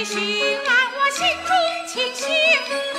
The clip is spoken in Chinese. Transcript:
你熏来我心中清新。